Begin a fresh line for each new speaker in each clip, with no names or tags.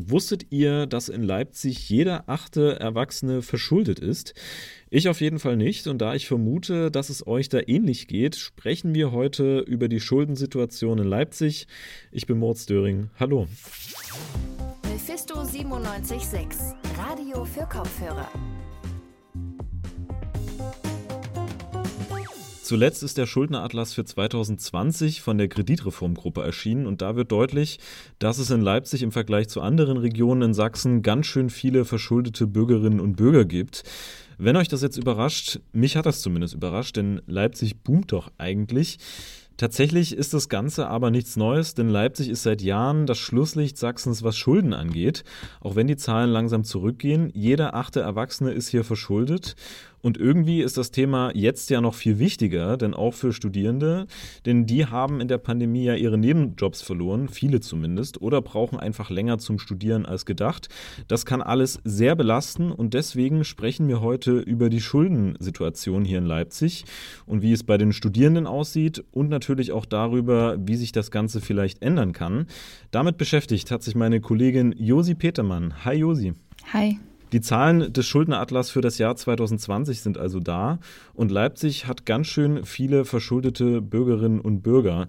Wusstet ihr, dass in Leipzig jeder achte Erwachsene verschuldet ist? Ich auf jeden Fall nicht und da ich vermute, dass es euch da ähnlich geht, sprechen wir heute über die Schuldensituation in Leipzig. Ich bin Moritz Döring. Hallo.
Mephisto 976, Radio für Kopfhörer.
Zuletzt ist der Schuldneratlas für 2020 von der Kreditreformgruppe erschienen und da wird deutlich, dass es in Leipzig im Vergleich zu anderen Regionen in Sachsen ganz schön viele verschuldete Bürgerinnen und Bürger gibt. Wenn euch das jetzt überrascht, mich hat das zumindest überrascht, denn Leipzig boomt doch eigentlich. Tatsächlich ist das Ganze aber nichts Neues, denn Leipzig ist seit Jahren das Schlusslicht Sachsens, was Schulden angeht. Auch wenn die Zahlen langsam zurückgehen, jeder achte Erwachsene ist hier verschuldet. Und irgendwie ist das Thema jetzt ja noch viel wichtiger, denn auch für Studierende, denn die haben in der Pandemie ja ihre Nebenjobs verloren, viele zumindest, oder brauchen einfach länger zum Studieren als gedacht. Das kann alles sehr belasten und deswegen sprechen wir heute über die Schuldensituation hier in Leipzig und wie es bei den Studierenden aussieht und natürlich auch darüber, wie sich das Ganze vielleicht ändern kann. Damit beschäftigt hat sich meine Kollegin Josi Petermann. Hi Josi.
Hi.
Die Zahlen des Schuldneratlas für das Jahr 2020 sind also da und Leipzig hat ganz schön viele verschuldete Bürgerinnen und Bürger.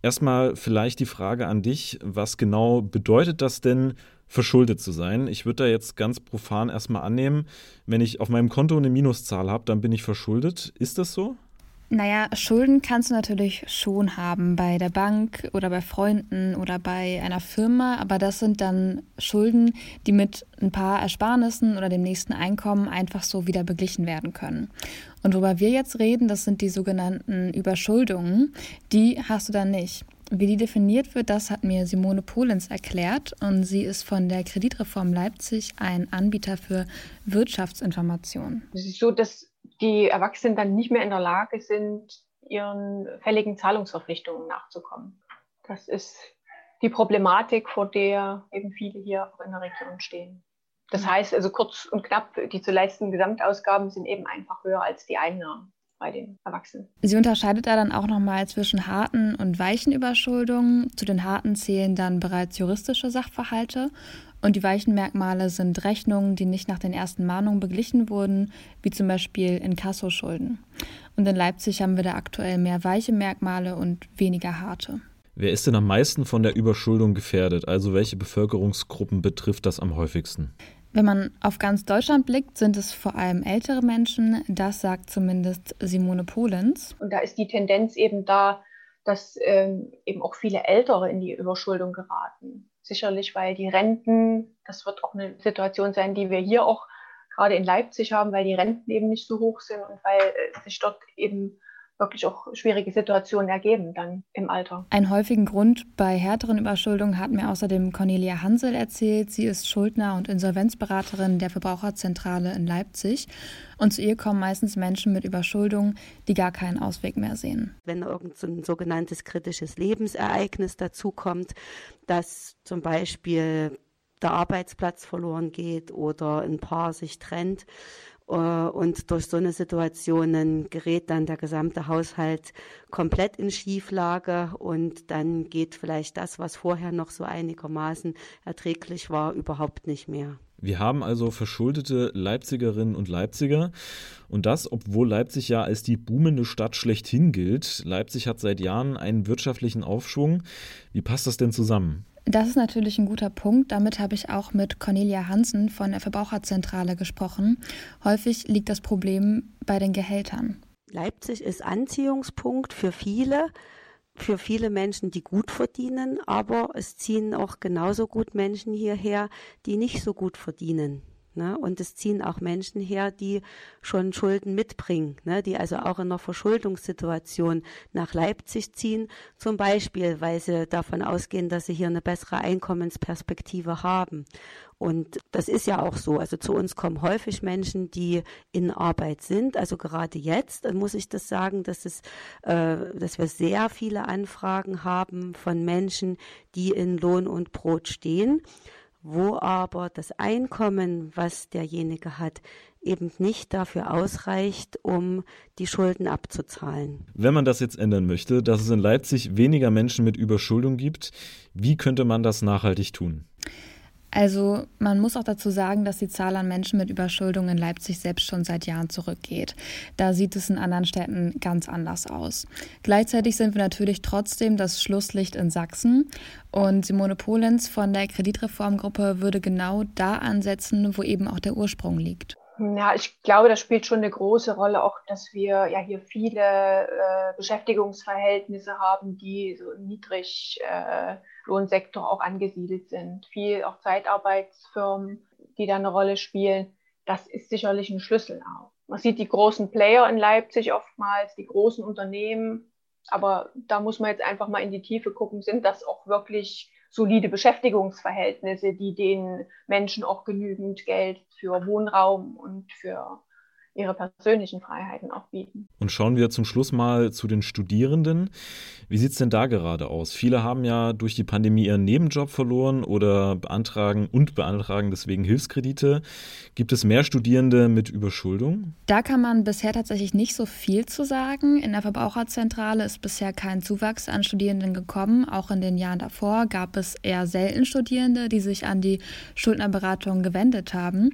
Erstmal vielleicht die Frage an dich, was genau bedeutet das denn, verschuldet zu sein? Ich würde da jetzt ganz profan erstmal annehmen, wenn ich auf meinem Konto eine Minuszahl habe, dann bin ich verschuldet. Ist das so?
Naja, Schulden kannst du natürlich schon haben bei der Bank oder bei Freunden oder bei einer Firma, aber das sind dann Schulden, die mit ein paar Ersparnissen oder dem nächsten Einkommen einfach so wieder beglichen werden können. Und worüber wir jetzt reden, das sind die sogenannten Überschuldungen. Die hast du dann nicht. Wie die definiert wird, das hat mir Simone Polenz erklärt und sie ist von der Kreditreform Leipzig ein Anbieter für Wirtschaftsinformationen.
Es ist so, dass die Erwachsenen dann nicht mehr in der Lage sind, ihren fälligen Zahlungsverpflichtungen nachzukommen. Das ist die Problematik, vor der eben viele hier auch in der Region stehen. Das heißt also kurz und knapp, die zu leistenden Gesamtausgaben sind eben einfach höher als die Einnahmen bei den Erwachsenen.
Sie unterscheidet da dann auch nochmal zwischen harten und weichen Überschuldungen. Zu den harten zählen dann bereits juristische Sachverhalte und die weichen Merkmale sind Rechnungen, die nicht nach den ersten Mahnungen beglichen wurden, wie zum Beispiel Inkassoschulden. Und in Leipzig haben wir da aktuell mehr weiche Merkmale und weniger harte.
Wer ist denn am meisten von der Überschuldung gefährdet? Also welche Bevölkerungsgruppen betrifft das am häufigsten?
Wenn man auf ganz Deutschland blickt, sind es vor allem ältere Menschen. Das sagt zumindest Simone Polenz.
Und da ist die Tendenz eben da, dass ähm, eben auch viele Ältere in die Überschuldung geraten sicherlich, weil die Renten, das wird auch eine Situation sein, die wir hier auch gerade in Leipzig haben, weil die Renten eben nicht so hoch sind und weil äh, sich dort eben wirklich auch schwierige Situationen ergeben dann im Alter.
Einen häufigen Grund bei härteren Überschuldungen hat mir außerdem Cornelia Hansel erzählt. Sie ist Schuldner und Insolvenzberaterin der Verbraucherzentrale in Leipzig. Und zu ihr kommen meistens Menschen mit Überschuldungen, die gar keinen Ausweg mehr sehen.
Wenn irgend so ein sogenanntes kritisches Lebensereignis dazukommt, dass zum Beispiel der Arbeitsplatz verloren geht oder ein Paar sich trennt und durch so eine Situation gerät dann der gesamte Haushalt komplett in Schieflage und dann geht vielleicht das, was vorher noch so einigermaßen erträglich war, überhaupt nicht mehr.
Wir haben also verschuldete Leipzigerinnen und Leipziger und das, obwohl Leipzig ja als die boomende Stadt schlechthin gilt. Leipzig hat seit Jahren einen wirtschaftlichen Aufschwung. Wie passt das denn zusammen?
Das ist natürlich ein guter Punkt. Damit habe ich auch mit Cornelia Hansen von der Verbraucherzentrale gesprochen. Häufig liegt das Problem bei den Gehältern.
Leipzig ist Anziehungspunkt für viele, für viele Menschen, die gut verdienen, aber es ziehen auch genauso gut Menschen hierher, die nicht so gut verdienen. Ne? Und es ziehen auch Menschen her, die schon Schulden mitbringen, ne? die also auch in einer Verschuldungssituation nach Leipzig ziehen, zum Beispiel, weil sie davon ausgehen, dass sie hier eine bessere Einkommensperspektive haben. Und das ist ja auch so. Also zu uns kommen häufig Menschen, die in Arbeit sind. Also gerade jetzt dann muss ich das sagen, dass es, äh, dass wir sehr viele Anfragen haben von Menschen, die in Lohn und Brot stehen wo aber das Einkommen, was derjenige hat, eben nicht dafür ausreicht, um die Schulden abzuzahlen.
Wenn man das jetzt ändern möchte, dass es in Leipzig weniger Menschen mit Überschuldung gibt, wie könnte man das nachhaltig tun?
Also man muss auch dazu sagen, dass die Zahl an Menschen mit Überschuldung in Leipzig selbst schon seit Jahren zurückgeht. Da sieht es in anderen Städten ganz anders aus. Gleichzeitig sind wir natürlich trotzdem das Schlusslicht in Sachsen. Und Simone Polenz von der Kreditreformgruppe würde genau da ansetzen, wo eben auch der Ursprung liegt.
Ja, ich glaube, das spielt schon eine große Rolle, auch dass wir ja hier viele äh, Beschäftigungsverhältnisse haben, die so im Niedriglohnsektor äh, auch angesiedelt sind. Viel auch Zeitarbeitsfirmen, die da eine Rolle spielen. Das ist sicherlich ein Schlüssel auch. Man sieht die großen Player in Leipzig oftmals, die großen Unternehmen. Aber da muss man jetzt einfach mal in die Tiefe gucken, sind das auch wirklich solide Beschäftigungsverhältnisse, die den Menschen auch genügend Geld für Wohnraum und für ihre persönlichen Freiheiten auch bieten.
Und schauen wir zum Schluss mal zu den Studierenden. Wie sieht es denn da gerade aus? Viele haben ja durch die Pandemie ihren Nebenjob verloren oder beantragen und beantragen deswegen Hilfskredite. Gibt es mehr Studierende mit Überschuldung?
Da kann man bisher tatsächlich nicht so viel zu sagen. In der Verbraucherzentrale ist bisher kein Zuwachs an Studierenden gekommen. Auch in den Jahren davor gab es eher selten Studierende, die sich an die Schuldnerberatung gewendet haben.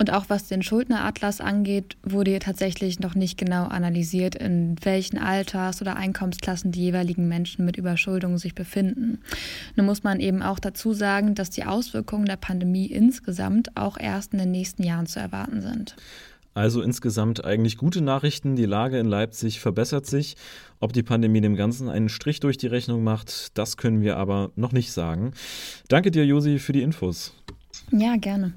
Und auch was den Schuldneratlas angeht, wurde tatsächlich noch nicht genau analysiert, in welchen Alters- oder Einkommensklassen die jeweiligen Menschen mit Überschuldung sich befinden. Nun muss man eben auch dazu sagen, dass die Auswirkungen der Pandemie insgesamt auch erst in den nächsten Jahren zu erwarten sind.
Also insgesamt eigentlich gute Nachrichten. Die Lage in Leipzig verbessert sich. Ob die Pandemie dem Ganzen einen Strich durch die Rechnung macht, das können wir aber noch nicht sagen. Danke dir, Josi, für die Infos.
Ja, gerne.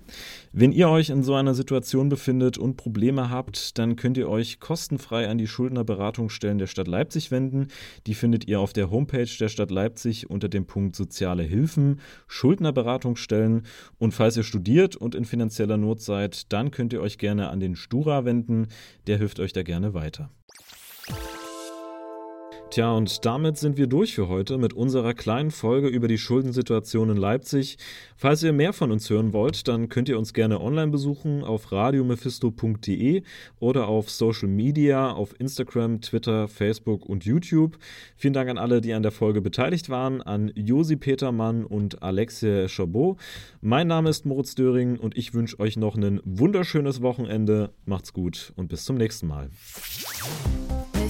Wenn ihr euch in so einer Situation befindet und Probleme habt, dann könnt ihr euch kostenfrei an die Schuldnerberatungsstellen der Stadt Leipzig wenden. Die findet ihr auf der Homepage der Stadt Leipzig unter dem Punkt Soziale Hilfen, Schuldnerberatungsstellen. Und falls ihr studiert und in finanzieller Not seid, dann könnt ihr euch gerne an den Stura wenden. Der hilft euch da gerne weiter. Tja, und damit sind wir durch für heute mit unserer kleinen Folge über die Schuldensituation in Leipzig. Falls ihr mehr von uns hören wollt, dann könnt ihr uns gerne online besuchen auf radiomephisto.de oder auf Social Media, auf Instagram, Twitter, Facebook und YouTube. Vielen Dank an alle, die an der Folge beteiligt waren, an Josi Petermann und Alexia Chabot. Mein Name ist Moritz Döring und ich wünsche euch noch ein wunderschönes Wochenende. Macht's gut und bis zum nächsten Mal.